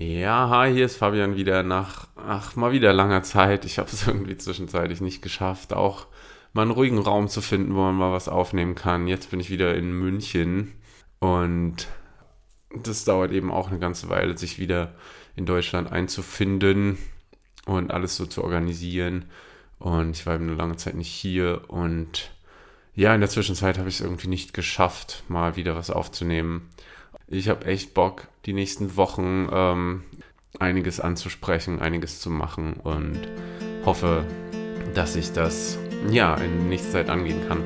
Ja, hi, hier ist Fabian wieder nach, ach, mal wieder langer Zeit. Ich habe es irgendwie zwischenzeitlich nicht geschafft, auch mal einen ruhigen Raum zu finden, wo man mal was aufnehmen kann. Jetzt bin ich wieder in München und das dauert eben auch eine ganze Weile, sich wieder in Deutschland einzufinden und alles so zu organisieren. Und ich war eben eine lange Zeit nicht hier und ja, in der Zwischenzeit habe ich es irgendwie nicht geschafft, mal wieder was aufzunehmen. Ich habe echt Bock, die nächsten Wochen ähm, einiges anzusprechen, einiges zu machen und hoffe, dass ich das ja in nächster Zeit angehen kann.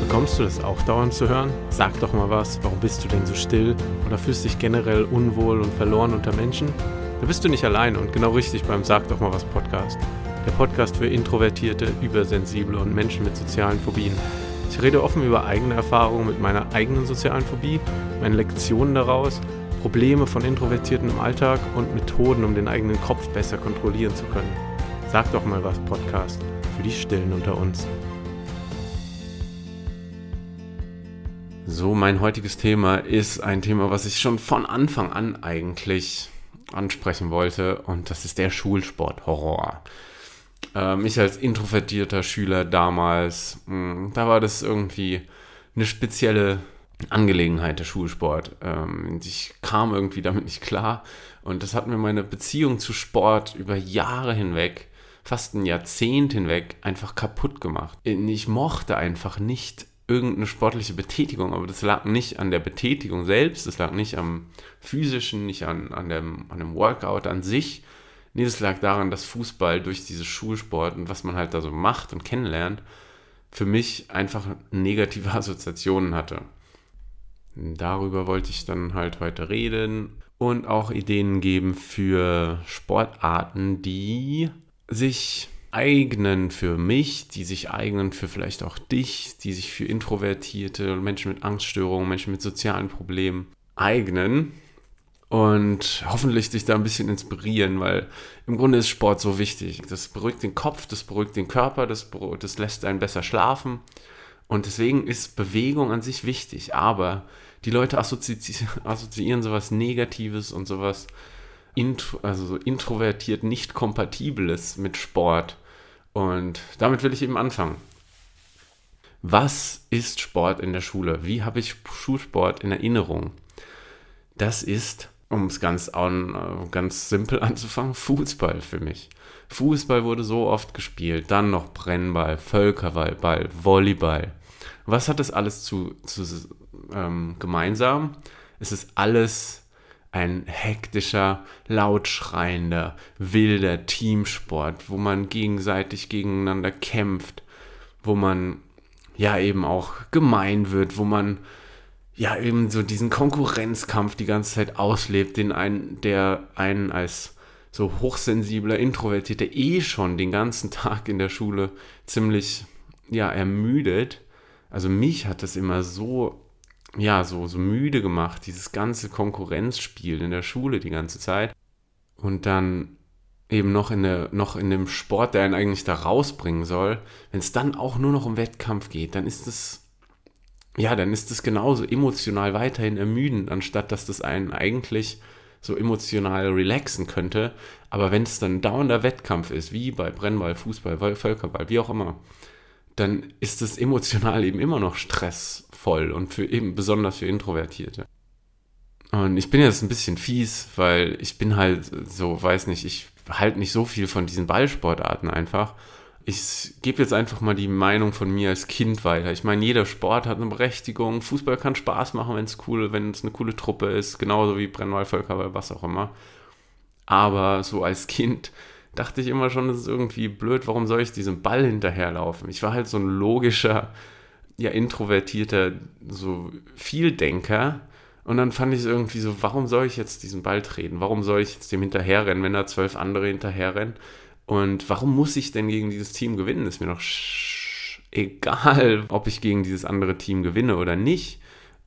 Bekommst du das auch dauernd zu hören? Sag doch mal was, warum bist du denn so still oder fühlst dich generell unwohl und verloren unter Menschen? Da bist du nicht allein und genau richtig beim Sag doch mal was Podcast. Der Podcast für Introvertierte, Übersensible und Menschen mit sozialen Phobien. Ich rede offen über eigene Erfahrungen mit meiner eigenen sozialen Phobie, meine Lektionen daraus, Probleme von Introvertierten im Alltag und Methoden, um den eigenen Kopf besser kontrollieren zu können. Sag doch mal was, Podcast, für die Stillen unter uns. So, mein heutiges Thema ist ein Thema, was ich schon von Anfang an eigentlich ansprechen wollte, und das ist der Schulsport-Horror. Ähm, ich als introvertierter Schüler damals, mh, hm, da war das irgendwie eine spezielle Angelegenheit, der Schulsport. Ähm, ich kam irgendwie damit nicht klar und das hat mir meine Beziehung zu Sport über Jahre hinweg, fast ein Jahrzehnt hinweg, einfach kaputt gemacht. Ich mochte einfach nicht irgendeine sportliche Betätigung, aber das lag nicht an der Betätigung selbst, das lag nicht am physischen, nicht an, an, dem, an dem Workout an sich, Nee, das lag daran, dass Fußball durch diese Schulsport und was man halt da so macht und kennenlernt, für mich einfach negative Assoziationen hatte. Darüber wollte ich dann halt heute reden und auch Ideen geben für Sportarten, die sich eignen für mich, die sich eignen für vielleicht auch dich, die sich für Introvertierte, Menschen mit Angststörungen, Menschen mit sozialen Problemen eignen und hoffentlich dich da ein bisschen inspirieren, weil im Grunde ist Sport so wichtig. Das beruhigt den Kopf, das beruhigt den Körper, das, das lässt einen besser schlafen. Und deswegen ist Bewegung an sich wichtig. Aber die Leute assozi assoziieren sowas Negatives und sowas intro also so introvertiert nicht Kompatibles mit Sport. Und damit will ich eben anfangen. Was ist Sport in der Schule? Wie habe ich Schulsport in Erinnerung? Das ist um es ganz, an, ganz simpel anzufangen, Fußball für mich. Fußball wurde so oft gespielt, dann noch Brennball, Völkerball, Ball, Volleyball. Was hat das alles zu, zu ähm, gemeinsam? Es ist alles ein hektischer, lautschreiender, wilder Teamsport, wo man gegenseitig gegeneinander kämpft, wo man ja eben auch gemein wird, wo man ja eben so diesen Konkurrenzkampf die ganze Zeit auslebt, den einen, der einen als so hochsensibler Introvertierter eh schon den ganzen Tag in der Schule ziemlich ja ermüdet. Also mich hat das immer so ja so so müde gemacht, dieses ganze Konkurrenzspiel in der Schule die ganze Zeit und dann eben noch in der noch in dem Sport, der einen eigentlich da rausbringen soll, wenn es dann auch nur noch um Wettkampf geht, dann ist es ja, dann ist es genauso emotional weiterhin ermüdend, anstatt dass das einen eigentlich so emotional relaxen könnte. Aber wenn es dann dauernder Wettkampf ist, wie bei Brennball, Fußball, Völkerball, wie auch immer, dann ist es emotional eben immer noch stressvoll und für eben besonders für Introvertierte. Und ich bin jetzt ein bisschen fies, weil ich bin halt so, weiß nicht, ich halte nicht so viel von diesen Ballsportarten einfach ich gebe jetzt einfach mal die Meinung von mir als Kind weiter. Ich meine, jeder Sport hat eine Berechtigung. Fußball kann Spaß machen, wenn es cool, wenn es eine coole Truppe ist, genauso wie Brennwald, Völkerball, was auch immer. Aber so als Kind dachte ich immer schon, das ist irgendwie blöd, warum soll ich diesem Ball hinterherlaufen? Ich war halt so ein logischer, ja, introvertierter, so Vieldenker. Und dann fand ich es irgendwie so, warum soll ich jetzt diesen Ball treten? Warum soll ich jetzt dem hinterherrennen, wenn da zwölf andere hinterherrennen? Und warum muss ich denn gegen dieses Team gewinnen? Ist mir doch egal, ob ich gegen dieses andere Team gewinne oder nicht.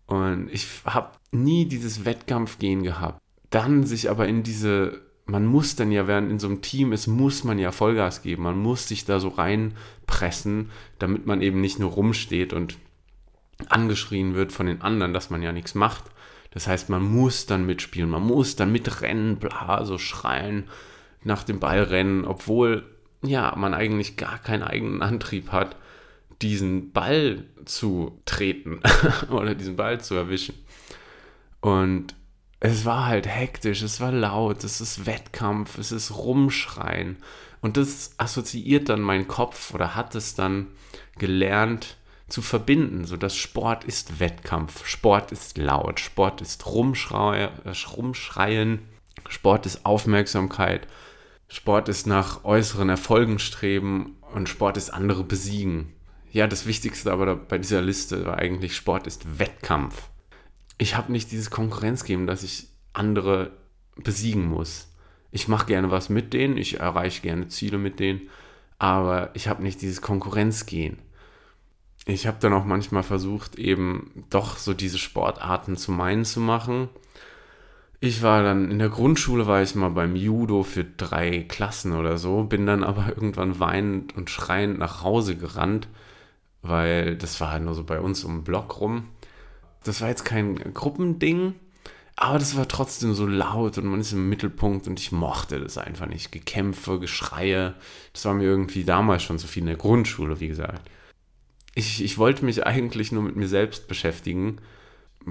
Und ich habe nie dieses Wettkampfgehen gehabt. Dann sich aber in diese, man muss dann ja, während in so einem Team ist, muss man ja Vollgas geben. Man muss sich da so reinpressen, damit man eben nicht nur rumsteht und angeschrien wird von den anderen, dass man ja nichts macht. Das heißt, man muss dann mitspielen, man muss dann mitrennen, bla, so schreien, nach dem Ball rennen, obwohl ja, man eigentlich gar keinen eigenen Antrieb hat, diesen Ball zu treten oder diesen Ball zu erwischen. Und es war halt hektisch, es war laut, es ist Wettkampf, es ist Rumschreien. Und das assoziiert dann mein Kopf oder hat es dann gelernt zu verbinden, so dass Sport ist Wettkampf, Sport ist laut, Sport ist Rumschrei Rumschreien, Sport ist Aufmerksamkeit, Sport ist nach äußeren Erfolgen streben und Sport ist andere besiegen. Ja, das Wichtigste aber bei dieser Liste war eigentlich, Sport ist Wettkampf. Ich habe nicht dieses Konkurrenzgeben, dass ich andere besiegen muss. Ich mache gerne was mit denen, ich erreiche gerne Ziele mit denen, aber ich habe nicht dieses Konkurrenzgehen. Ich habe dann auch manchmal versucht, eben doch so diese Sportarten zu meinen zu machen ich war dann in der Grundschule, war ich mal beim Judo für drei Klassen oder so, bin dann aber irgendwann weinend und schreiend nach Hause gerannt, weil das war halt nur so bei uns um den Block rum. Das war jetzt kein Gruppending, aber das war trotzdem so laut und man ist im Mittelpunkt und ich mochte das einfach nicht. Gekämpfe, Geschreie, das war mir irgendwie damals schon so viel in der Grundschule, wie gesagt. Ich, ich wollte mich eigentlich nur mit mir selbst beschäftigen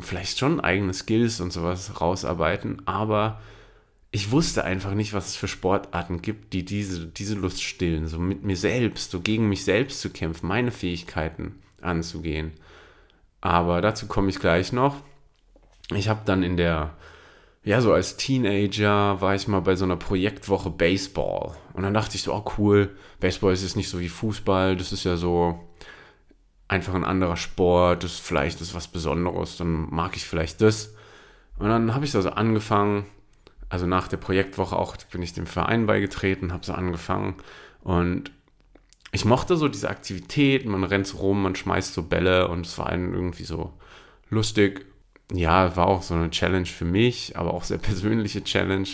vielleicht schon eigene Skills und sowas rausarbeiten, aber ich wusste einfach nicht, was es für Sportarten gibt, die diese, diese Lust stillen, so mit mir selbst, so gegen mich selbst zu kämpfen, meine Fähigkeiten anzugehen. Aber dazu komme ich gleich noch. Ich habe dann in der, ja, so als Teenager war ich mal bei so einer Projektwoche Baseball. Und dann dachte ich so, oh cool, Baseball ist jetzt nicht so wie Fußball, das ist ja so, einfach ein anderer Sport, das vielleicht ist was Besonderes, dann mag ich vielleicht das. Und dann habe ich also angefangen, also nach der Projektwoche auch bin ich dem Verein beigetreten, habe so angefangen und ich mochte so diese Aktivität, man rennt so rum, man schmeißt so Bälle und es war irgendwie so lustig. Ja, war auch so eine Challenge für mich, aber auch sehr persönliche Challenge,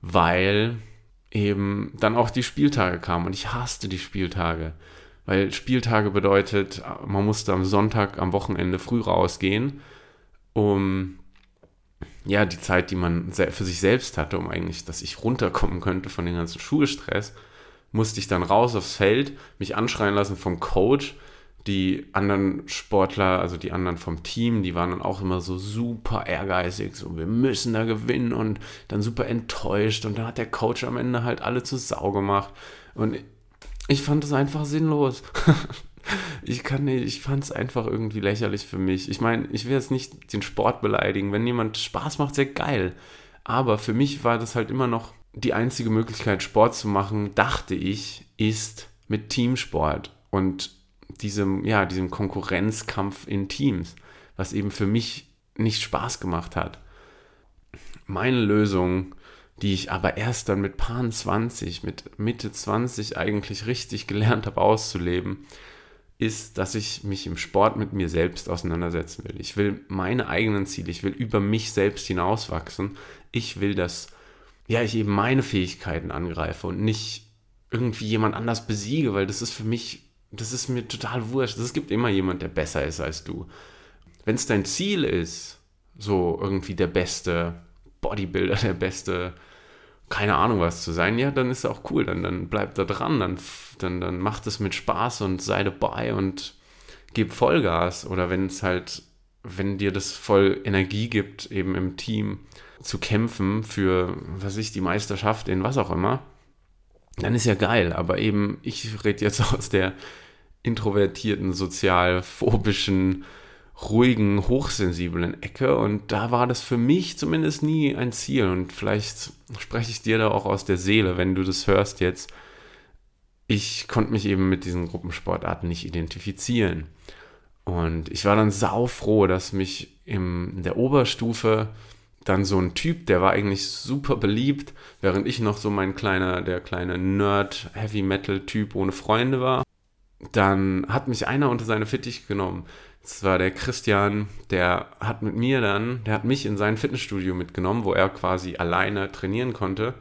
weil eben dann auch die Spieltage kamen und ich hasste die Spieltage weil Spieltage bedeutet, man musste am Sonntag, am Wochenende früh rausgehen, um ja, die Zeit, die man für sich selbst hatte, um eigentlich, dass ich runterkommen könnte von dem ganzen Schulstress, musste ich dann raus aufs Feld, mich anschreien lassen vom Coach. Die anderen Sportler, also die anderen vom Team, die waren dann auch immer so super ehrgeizig, so wir müssen da gewinnen und dann super enttäuscht und dann hat der Coach am Ende halt alle zu Sau gemacht und ich fand es einfach sinnlos. ich kann nicht, ich fand es einfach irgendwie lächerlich für mich. Ich meine, ich will jetzt nicht den Sport beleidigen. Wenn jemand Spaß macht, sehr geil. Aber für mich war das halt immer noch die einzige Möglichkeit, Sport zu machen, dachte ich, ist mit Teamsport und diesem, ja, diesem Konkurrenzkampf in Teams, was eben für mich nicht Spaß gemacht hat. Meine Lösung die ich aber erst dann mit Paar 20, mit Mitte 20 eigentlich richtig gelernt habe auszuleben, ist, dass ich mich im Sport mit mir selbst auseinandersetzen will. Ich will meine eigenen Ziele, ich will über mich selbst hinauswachsen. Ich will, dass ja, ich eben meine Fähigkeiten angreife und nicht irgendwie jemand anders besiege, weil das ist für mich, das ist mir total wurscht. Es gibt immer jemand, der besser ist als du. Wenn es dein Ziel ist, so irgendwie der beste Bodybuilder, der beste keine Ahnung was zu sein, ja, dann ist es auch cool, dann, dann bleib da dran, dann, dann, dann macht es mit Spaß und sei dabei und gib Vollgas. Oder wenn es halt, wenn dir das voll Energie gibt, eben im Team zu kämpfen für, was ich, die Meisterschaft in was auch immer, dann ist ja geil. Aber eben, ich rede jetzt aus der introvertierten, sozialphobischen, ruhigen, hochsensiblen Ecke. Und da war das für mich zumindest nie ein Ziel. Und vielleicht spreche ich dir da auch aus der Seele, wenn du das hörst jetzt. Ich konnte mich eben mit diesen Gruppensportarten nicht identifizieren. Und ich war dann saufroh, dass mich in der Oberstufe dann so ein Typ, der war eigentlich super beliebt, während ich noch so mein kleiner, der kleine Nerd, Heavy Metal Typ ohne Freunde war. Dann hat mich einer unter seine Fittich genommen. Das war der Christian, der hat mit mir dann, der hat mich in sein Fitnessstudio mitgenommen, wo er quasi alleine trainieren konnte.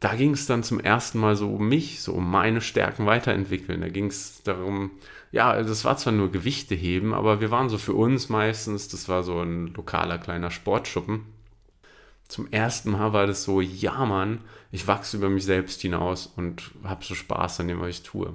Da ging es dann zum ersten Mal so um mich, so um meine Stärken weiterentwickeln. Da ging es darum, ja, das war zwar nur Gewichte heben, aber wir waren so für uns meistens, das war so ein lokaler kleiner Sportschuppen. Zum ersten Mal war das so, ja Mann, ich wachse über mich selbst hinaus und habe so Spaß an dem, was ich tue.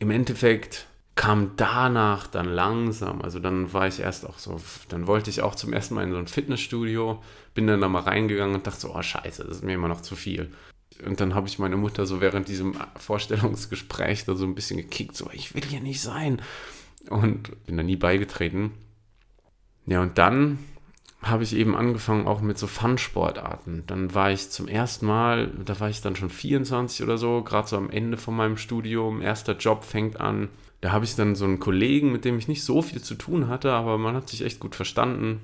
Im Endeffekt kam danach dann langsam, also dann war ich erst auch so, dann wollte ich auch zum ersten Mal in so ein Fitnessstudio, bin dann da mal reingegangen und dachte so, oh scheiße, das ist mir immer noch zu viel. Und dann habe ich meine Mutter so während diesem Vorstellungsgespräch da so ein bisschen gekickt, so, ich will hier nicht sein. Und bin da nie beigetreten. Ja, und dann habe ich eben angefangen auch mit so Fun-Sportarten. Dann war ich zum ersten Mal, da war ich dann schon 24 oder so, gerade so am Ende von meinem Studium, erster Job fängt an. Da habe ich dann so einen Kollegen, mit dem ich nicht so viel zu tun hatte, aber man hat sich echt gut verstanden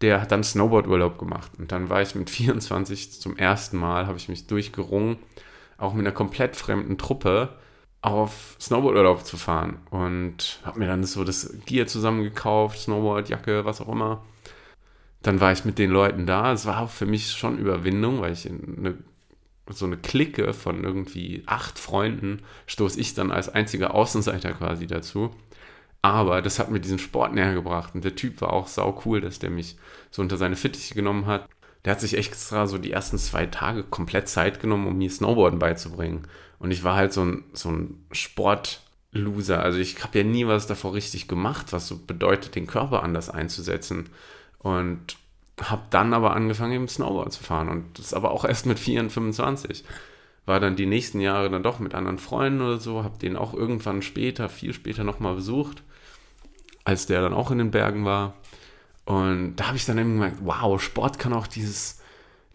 der hat dann Snowboard-Urlaub gemacht. Und dann war ich mit 24 zum ersten Mal, habe ich mich durchgerungen, auch mit einer komplett fremden Truppe auf Snowboard-Urlaub zu fahren. Und habe mir dann so das Gear zusammengekauft, Snowboard, Jacke, was auch immer. Dann war ich mit den Leuten da. Es war für mich schon Überwindung, weil ich in eine, so eine Clique von irgendwie acht Freunden stoße ich dann als einziger Außenseiter quasi dazu. Aber das hat mir diesen Sport näher gebracht. Und der Typ war auch sau cool, dass der mich so unter seine Fittiche genommen hat. Der hat sich extra so die ersten zwei Tage komplett Zeit genommen, um mir Snowboarden beizubringen. Und ich war halt so ein, so ein Sportloser. Also ich habe ja nie was davor richtig gemacht, was so bedeutet, den Körper anders einzusetzen. Und habe dann aber angefangen, eben Snowboard zu fahren. Und das aber auch erst mit 24, 25 war dann die nächsten Jahre dann doch mit anderen Freunden oder so, habe den auch irgendwann später, viel später nochmal besucht als der dann auch in den Bergen war. Und da habe ich dann eben gemerkt, wow, Sport kann auch dieses,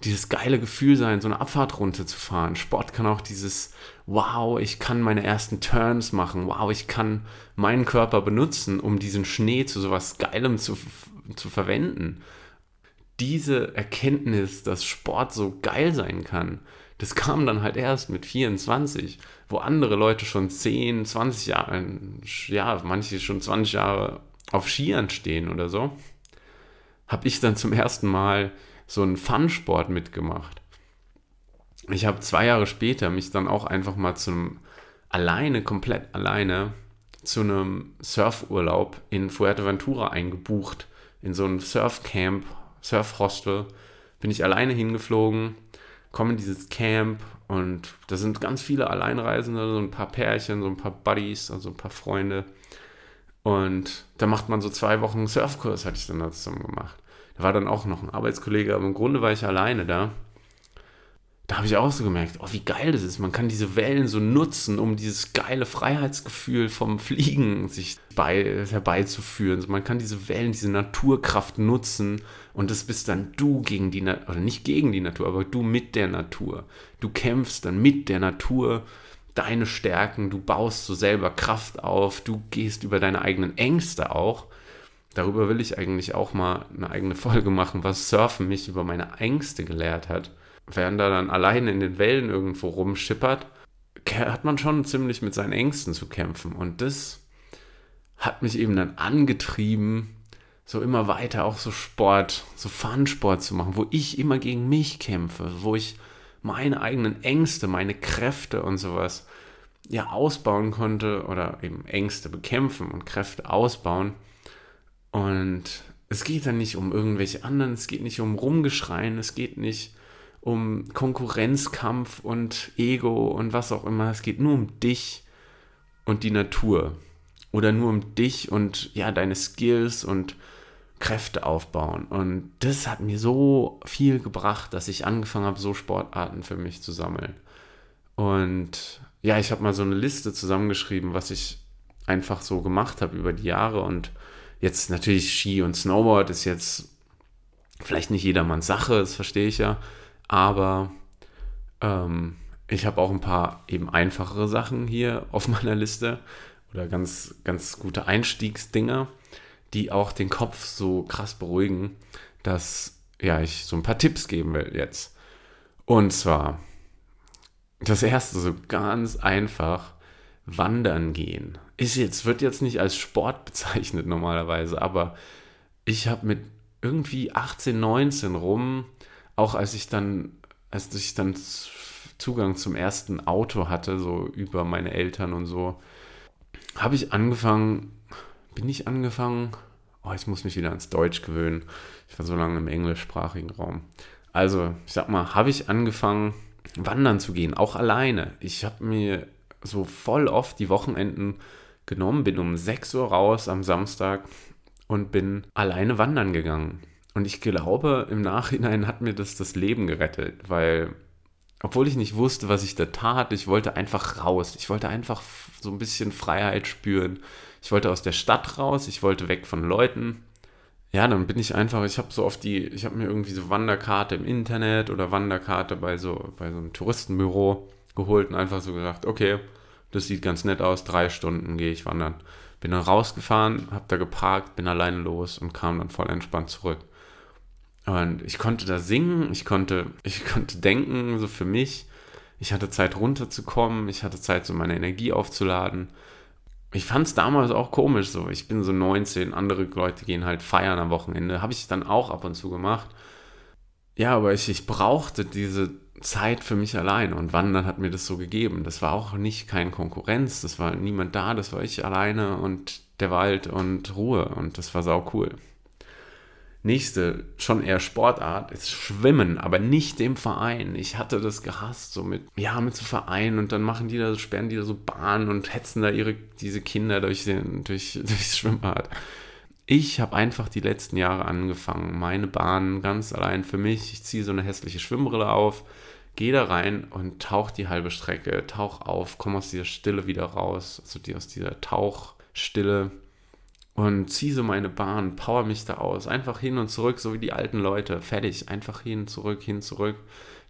dieses geile Gefühl sein, so eine Abfahrt runterzufahren. Sport kann auch dieses, wow, ich kann meine ersten Turns machen. Wow, ich kann meinen Körper benutzen, um diesen Schnee zu sowas Geilem zu, zu verwenden. Diese Erkenntnis, dass Sport so geil sein kann, das kam dann halt erst mit 24, wo andere Leute schon 10, 20 Jahre, ja, manche schon 20 Jahre auf Skiern stehen oder so, habe ich dann zum ersten Mal so einen Fun-Sport mitgemacht. Ich habe zwei Jahre später mich dann auch einfach mal zum alleine, komplett alleine, zu einem Surfurlaub in Fuerteventura eingebucht. In so einem Surfcamp, Surfhostel. Bin ich alleine hingeflogen, komme in dieses Camp und da sind ganz viele Alleinreisende, so ein paar Pärchen, so ein paar Buddies, also ein paar Freunde. Und da macht man so zwei Wochen Surfkurs, hatte ich dann da zusammen gemacht. Da war dann auch noch ein Arbeitskollege, aber im Grunde war ich alleine da. Da habe ich auch so gemerkt, oh, wie geil das ist. Man kann diese Wellen so nutzen, um dieses geile Freiheitsgefühl vom Fliegen sich bei, herbeizuführen. Man kann diese Wellen, diese Naturkraft nutzen und das bist dann du gegen die Natur, oder nicht gegen die Natur, aber du mit der Natur. Du kämpfst dann mit der Natur deine Stärken, du baust so selber Kraft auf, du gehst über deine eigenen Ängste auch. Darüber will ich eigentlich auch mal eine eigene Folge machen, was Surfen mich über meine Ängste gelehrt hat. Während er dann alleine in den Wellen irgendwo rumschippert, hat man schon ziemlich mit seinen Ängsten zu kämpfen. Und das hat mich eben dann angetrieben, so immer weiter auch so Sport, so Fun-Sport zu machen, wo ich immer gegen mich kämpfe, wo ich meine eigenen Ängste, meine Kräfte und sowas ja ausbauen konnte oder eben Ängste bekämpfen und Kräfte ausbauen. Und es geht dann nicht um irgendwelche anderen, es geht nicht um Rumgeschreien, es geht nicht um Konkurrenzkampf und Ego und was auch immer. Es geht nur um dich und die Natur. Oder nur um dich und ja, deine Skills und Kräfte aufbauen. Und das hat mir so viel gebracht, dass ich angefangen habe, so Sportarten für mich zu sammeln. Und ja, ich habe mal so eine Liste zusammengeschrieben, was ich einfach so gemacht habe über die Jahre. Und jetzt natürlich Ski und Snowboard ist jetzt vielleicht nicht jedermanns Sache, das verstehe ich ja. Aber ähm, ich habe auch ein paar eben einfachere Sachen hier auf meiner Liste oder ganz, ganz gute Einstiegsdinger die auch den Kopf so krass beruhigen, dass ja, ich so ein paar Tipps geben will jetzt. Und zwar, das erste, so ganz einfach, wandern gehen. Ist jetzt, wird jetzt nicht als Sport bezeichnet normalerweise, aber ich habe mit irgendwie 18, 19 rum, auch als ich dann, als ich dann Zugang zum ersten Auto hatte, so über meine Eltern und so, habe ich angefangen, bin ich angefangen, oh, ich muss mich wieder ans Deutsch gewöhnen. Ich war so lange im englischsprachigen Raum. Also, ich sag mal, habe ich angefangen, wandern zu gehen, auch alleine. Ich habe mir so voll oft die Wochenenden genommen, bin um 6 Uhr raus am Samstag und bin alleine wandern gegangen. Und ich glaube, im Nachhinein hat mir das das Leben gerettet, weil, obwohl ich nicht wusste, was ich da tat, ich wollte einfach raus. Ich wollte einfach so ein bisschen Freiheit spüren. Ich wollte aus der Stadt raus, ich wollte weg von Leuten. Ja, dann bin ich einfach, ich habe so oft die, ich habe mir irgendwie so Wanderkarte im Internet oder Wanderkarte bei so, bei so einem Touristenbüro geholt und einfach so gesagt, okay, das sieht ganz nett aus, drei Stunden gehe ich wandern. Bin dann rausgefahren, habe da geparkt, bin alleine los und kam dann voll entspannt zurück. Und ich konnte da singen, ich konnte, ich konnte denken, so für mich. Ich hatte Zeit runterzukommen, ich hatte Zeit, so meine Energie aufzuladen. Ich fand es damals auch komisch so. Ich bin so 19, andere Leute gehen halt feiern am Wochenende. Habe ich dann auch ab und zu gemacht. Ja, aber ich, ich brauchte diese Zeit für mich allein und Wandern hat mir das so gegeben. Das war auch nicht kein Konkurrenz, das war niemand da, das war ich alleine und der Wald und Ruhe und das war sau cool. Nächste, schon eher Sportart, ist Schwimmen, aber nicht im Verein. Ich hatte das gehasst, so mit, ja, mit so Vereinen und dann machen die da, sperren die da so Bahnen und hetzen da ihre, diese Kinder durch den, durch, durchs Schwimmbad. Ich habe einfach die letzten Jahre angefangen, meine Bahn ganz allein für mich. Ich ziehe so eine hässliche Schwimmbrille auf, gehe da rein und tauche die halbe Strecke, tauch auf, komme aus dieser Stille wieder raus, also die, aus dieser Tauchstille und ziehe so meine Bahn, power mich da aus, einfach hin und zurück, so wie die alten Leute, fertig, einfach hin, zurück, hin, zurück.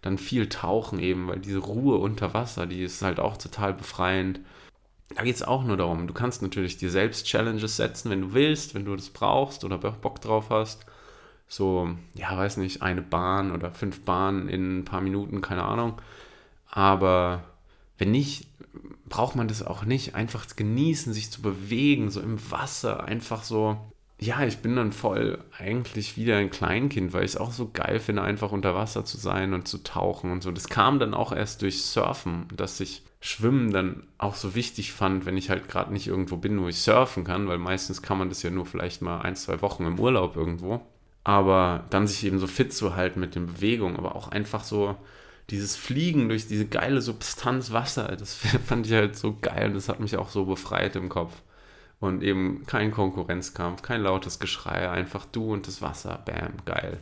Dann viel tauchen eben, weil diese Ruhe unter Wasser, die ist halt auch total befreiend. Da geht es auch nur darum, du kannst natürlich dir selbst Challenges setzen, wenn du willst, wenn du das brauchst oder Bock drauf hast. So, ja, weiß nicht, eine Bahn oder fünf Bahnen in ein paar Minuten, keine Ahnung. Aber wenn nicht, braucht man das auch nicht. Einfach genießen, sich zu bewegen, so im Wasser, einfach so. Ja, ich bin dann voll eigentlich wieder ein Kleinkind, weil ich es auch so geil finde, einfach unter Wasser zu sein und zu tauchen und so. Das kam dann auch erst durch Surfen, dass ich Schwimmen dann auch so wichtig fand, wenn ich halt gerade nicht irgendwo bin, wo ich surfen kann, weil meistens kann man das ja nur vielleicht mal ein, zwei Wochen im Urlaub irgendwo. Aber dann sich eben so fit zu halten mit den Bewegungen, aber auch einfach so dieses Fliegen durch diese geile Substanz Wasser, das fand ich halt so geil und das hat mich auch so befreit im Kopf. Und eben kein Konkurrenzkampf, kein lautes Geschrei, einfach du und das Wasser, bam, geil.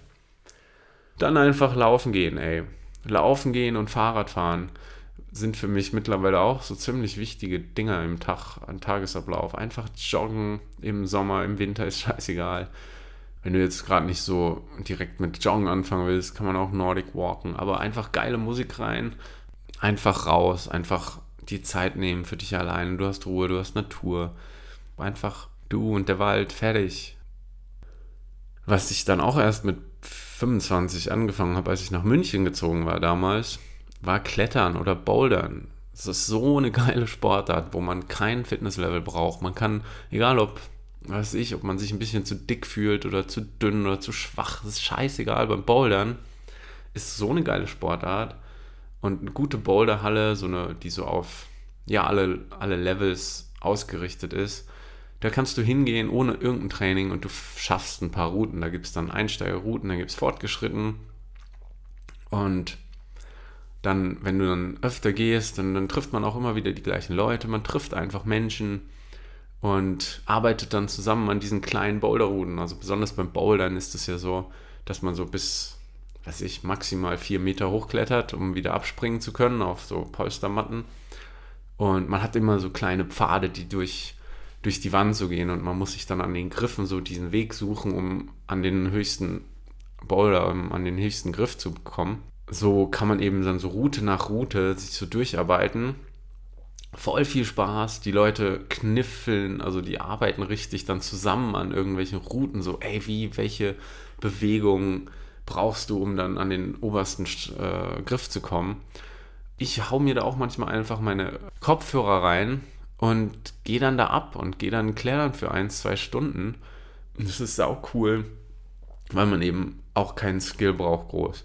Dann einfach laufen gehen, ey. Laufen gehen und Fahrrad fahren sind für mich mittlerweile auch so ziemlich wichtige Dinger im Tag, im Tagesablauf. Einfach joggen im Sommer, im Winter ist scheißegal wenn du jetzt gerade nicht so direkt mit Joggen anfangen willst, kann man auch Nordic walken. Aber einfach geile Musik rein, einfach raus, einfach die Zeit nehmen für dich alleine. Du hast Ruhe, du hast Natur. Einfach du und der Wald, fertig. Was ich dann auch erst mit 25 angefangen habe, als ich nach München gezogen war damals, war Klettern oder Bouldern. Das ist so eine geile Sportart, wo man kein Fitnesslevel braucht. Man kann, egal ob weiß ich, ob man sich ein bisschen zu dick fühlt oder zu dünn oder zu schwach, das ist scheißegal. Beim Bouldern ist so eine geile Sportart und eine gute Boulderhalle, so eine, die so auf ja, alle, alle Levels ausgerichtet ist. Da kannst du hingehen ohne irgendein Training und du schaffst ein paar Routen. Da gibt es dann Einsteigerrouten, da gibt es fortgeschritten. Und dann, wenn du dann öfter gehst, dann, dann trifft man auch immer wieder die gleichen Leute. Man trifft einfach Menschen und arbeitet dann zusammen an diesen kleinen Boulderrouten. Also besonders beim Bouldern ist es ja so, dass man so bis, weiß ich, maximal vier Meter hochklettert, um wieder abspringen zu können auf so Polstermatten. Und man hat immer so kleine Pfade, die durch, durch die Wand so gehen und man muss sich dann an den Griffen so diesen Weg suchen, um an den höchsten Boulder, um an den höchsten Griff zu bekommen. So kann man eben dann so Route nach Route sich so durcharbeiten voll viel Spaß. Die Leute kniffeln, also die arbeiten richtig dann zusammen an irgendwelchen Routen. So, ey, wie, welche Bewegungen brauchst du, um dann an den obersten äh, Griff zu kommen? Ich hau mir da auch manchmal einfach meine Kopfhörer rein und gehe dann da ab und gehe dann klettern für ein, zwei Stunden. das ist auch cool, weil man eben auch keinen Skill braucht groß.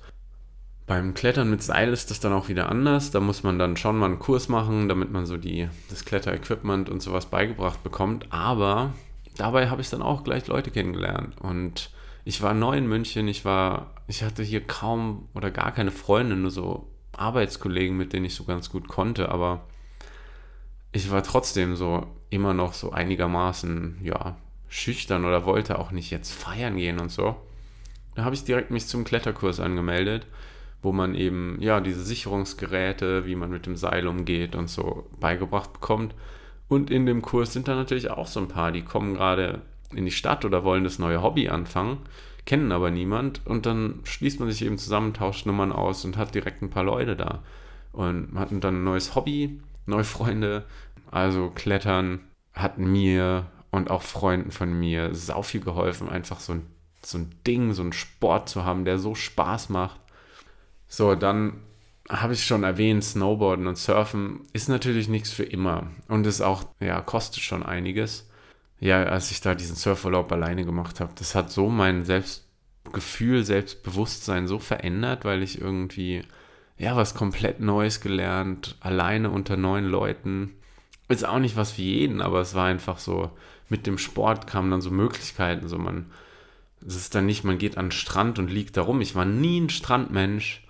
Beim Klettern mit Seil ist das dann auch wieder anders. Da muss man dann schon mal einen Kurs machen, damit man so die, das Kletterequipment und sowas beigebracht bekommt. Aber dabei habe ich dann auch gleich Leute kennengelernt. Und ich war neu in München, ich war, ich hatte hier kaum oder gar keine Freunde, nur so Arbeitskollegen, mit denen ich so ganz gut konnte, aber ich war trotzdem so immer noch so einigermaßen, ja, schüchtern oder wollte auch nicht jetzt feiern gehen und so. Da habe ich direkt mich zum Kletterkurs angemeldet, wo man eben, ja, diese Sicherungsgeräte, wie man mit dem Seil umgeht und so beigebracht bekommt. Und in dem Kurs sind da natürlich auch so ein paar, die kommen gerade in die Stadt oder wollen das neue Hobby anfangen, kennen aber niemand und dann schließt man sich eben zusammen, tauscht Nummern aus und hat direkt ein paar Leute da und hat dann ein neues Hobby, neue Freunde, also Klettern hat mir und auch Freunden von mir sau viel geholfen, einfach so ein, so ein Ding, so ein Sport zu haben, der so Spaß macht. So, dann habe ich schon erwähnt, Snowboarden und Surfen ist natürlich nichts für immer und ist auch, ja, kostet schon einiges ja, als ich da diesen Surfurlaub alleine gemacht habe, das hat so mein Selbstgefühl, Selbstbewusstsein so verändert, weil ich irgendwie, ja, was komplett Neues gelernt, alleine unter neuen Leuten. Ist auch nicht was für jeden, aber es war einfach so, mit dem Sport kamen dann so Möglichkeiten, so man, es ist dann nicht, man geht an den Strand und liegt da rum. Ich war nie ein Strandmensch,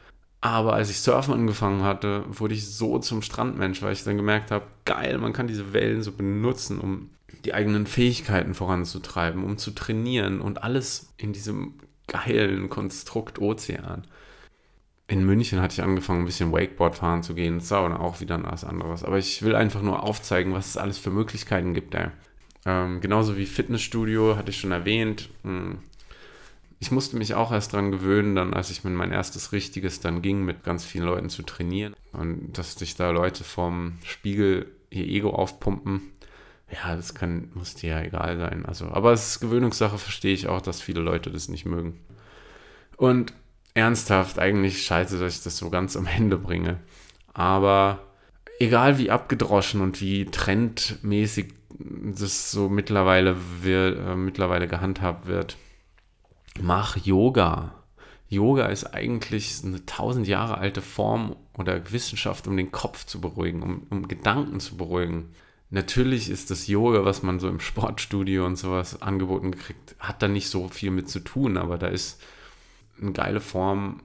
aber als ich Surfen angefangen hatte, wurde ich so zum Strandmensch, weil ich dann gemerkt habe, geil, man kann diese Wellen so benutzen, um die eigenen Fähigkeiten voranzutreiben, um zu trainieren und alles in diesem geilen Konstrukt Ozean. In München hatte ich angefangen, ein bisschen Wakeboard fahren zu gehen. Das war auch wieder was anderes. Aber ich will einfach nur aufzeigen, was es alles für Möglichkeiten gibt. Ähm, genauso wie Fitnessstudio, hatte ich schon erwähnt. Hm. Ich musste mich auch erst dran gewöhnen, dann als ich mit mein erstes richtiges dann ging, mit ganz vielen Leuten zu trainieren. Und dass sich da Leute vom Spiegel ihr Ego aufpumpen ja, das kann, muss dir ja egal sein. Also, aber es ist Gewöhnungssache, verstehe ich auch, dass viele Leute das nicht mögen. Und ernsthaft, eigentlich scheiße, dass ich das so ganz am Ende bringe. Aber egal wie abgedroschen und wie trendmäßig das so mittlerweile, wird, äh, mittlerweile gehandhabt wird, mach Yoga. Yoga ist eigentlich eine tausend Jahre alte Form oder Wissenschaft, um den Kopf zu beruhigen, um, um Gedanken zu beruhigen natürlich ist das Yoga, was man so im Sportstudio und sowas angeboten kriegt, hat da nicht so viel mit zu tun, aber da ist eine geile Form,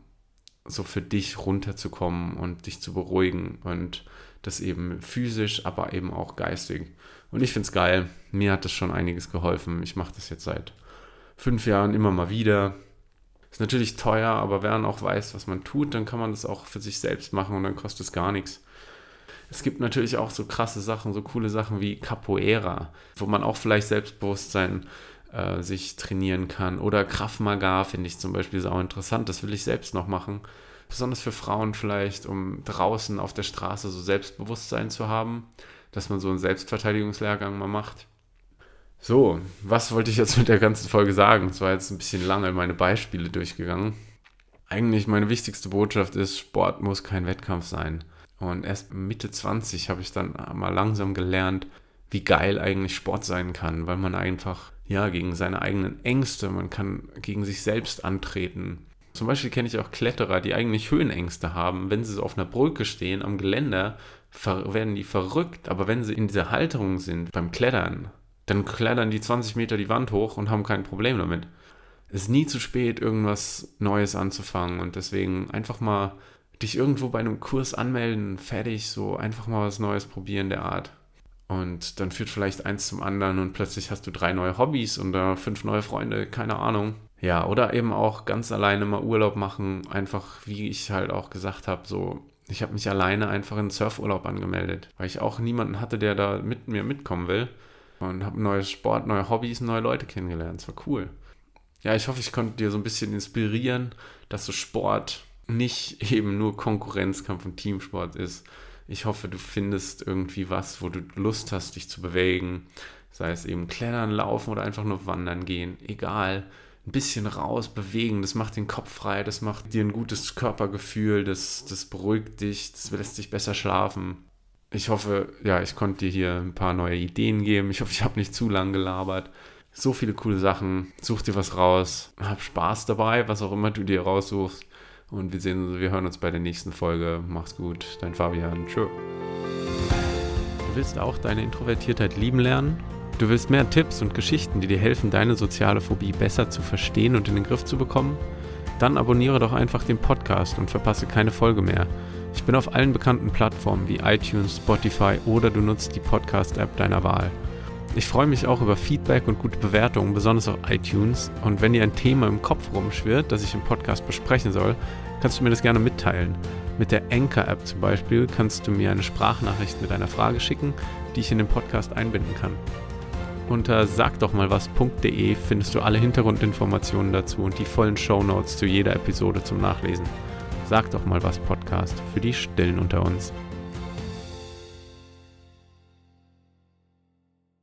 so für dich runterzukommen und dich zu beruhigen und das eben physisch, aber eben auch geistig. Und ich finde es geil. Mir hat das schon einiges geholfen. Ich mache das jetzt seit fünf Jahren immer mal wieder. Ist natürlich teuer, aber wer dann auch weiß, was man tut, dann kann man das auch für sich selbst machen und dann kostet es gar nichts. Es gibt natürlich auch so krasse Sachen, so coole Sachen wie Capoeira, wo man auch vielleicht Selbstbewusstsein äh, sich trainieren kann. Oder Krav finde ich zum Beispiel auch interessant. Das will ich selbst noch machen. Besonders für Frauen vielleicht, um draußen auf der Straße so Selbstbewusstsein zu haben, dass man so einen Selbstverteidigungslehrgang mal macht. So, was wollte ich jetzt mit der ganzen Folge sagen? Es war jetzt ein bisschen lange meine Beispiele durchgegangen. Eigentlich meine wichtigste Botschaft ist, Sport muss kein Wettkampf sein. Und erst Mitte 20 habe ich dann mal langsam gelernt, wie geil eigentlich Sport sein kann, weil man einfach, ja, gegen seine eigenen Ängste, man kann gegen sich selbst antreten. Zum Beispiel kenne ich auch Kletterer, die eigentlich Höhenängste haben. Wenn sie so auf einer Brücke stehen am Geländer, werden die verrückt. Aber wenn sie in dieser Halterung sind beim Klettern, dann klettern die 20 Meter die Wand hoch und haben kein Problem damit. Es ist nie zu spät, irgendwas Neues anzufangen und deswegen einfach mal dich irgendwo bei einem Kurs anmelden, fertig, so einfach mal was Neues probieren der Art. Und dann führt vielleicht eins zum anderen und plötzlich hast du drei neue Hobbys und uh, fünf neue Freunde, keine Ahnung. Ja, oder eben auch ganz alleine mal Urlaub machen, einfach wie ich halt auch gesagt habe, so ich habe mich alleine einfach in Surfurlaub angemeldet, weil ich auch niemanden hatte, der da mit mir mitkommen will. Und habe neues Sport, neue Hobbys, neue Leute kennengelernt. Es war cool. Ja, ich hoffe, ich konnte dir so ein bisschen inspirieren, dass so Sport nicht eben nur Konkurrenzkampf und Teamsport ist. Ich hoffe, du findest irgendwie was, wo du Lust hast, dich zu bewegen. Sei es eben Klettern, Laufen oder einfach nur wandern gehen. Egal. Ein bisschen raus, bewegen, das macht den Kopf frei, das macht dir ein gutes Körpergefühl, das, das beruhigt dich, das lässt dich besser schlafen. Ich hoffe, ja, ich konnte dir hier ein paar neue Ideen geben. Ich hoffe, ich habe nicht zu lang gelabert. So viele coole Sachen. Such dir was raus. Hab Spaß dabei, was auch immer du dir raussuchst. Und wir sehen, wir hören uns bei der nächsten Folge. Mach's gut, dein Fabian. Tschö. Du willst auch deine Introvertiertheit lieben lernen? Du willst mehr Tipps und Geschichten, die dir helfen, deine soziale Phobie besser zu verstehen und in den Griff zu bekommen? Dann abonniere doch einfach den Podcast und verpasse keine Folge mehr. Ich bin auf allen bekannten Plattformen wie iTunes, Spotify oder du nutzt die Podcast-App deiner Wahl. Ich freue mich auch über Feedback und gute Bewertungen, besonders auf iTunes. Und wenn dir ein Thema im Kopf rumschwirrt, das ich im Podcast besprechen soll, kannst du mir das gerne mitteilen. Mit der Anchor-App zum Beispiel kannst du mir eine Sprachnachricht mit einer Frage schicken, die ich in den Podcast einbinden kann. Unter sagdochmalwas.de findest du alle Hintergrundinformationen dazu und die vollen Shownotes zu jeder Episode zum Nachlesen. Sag doch mal was Podcast für die Stillen unter uns.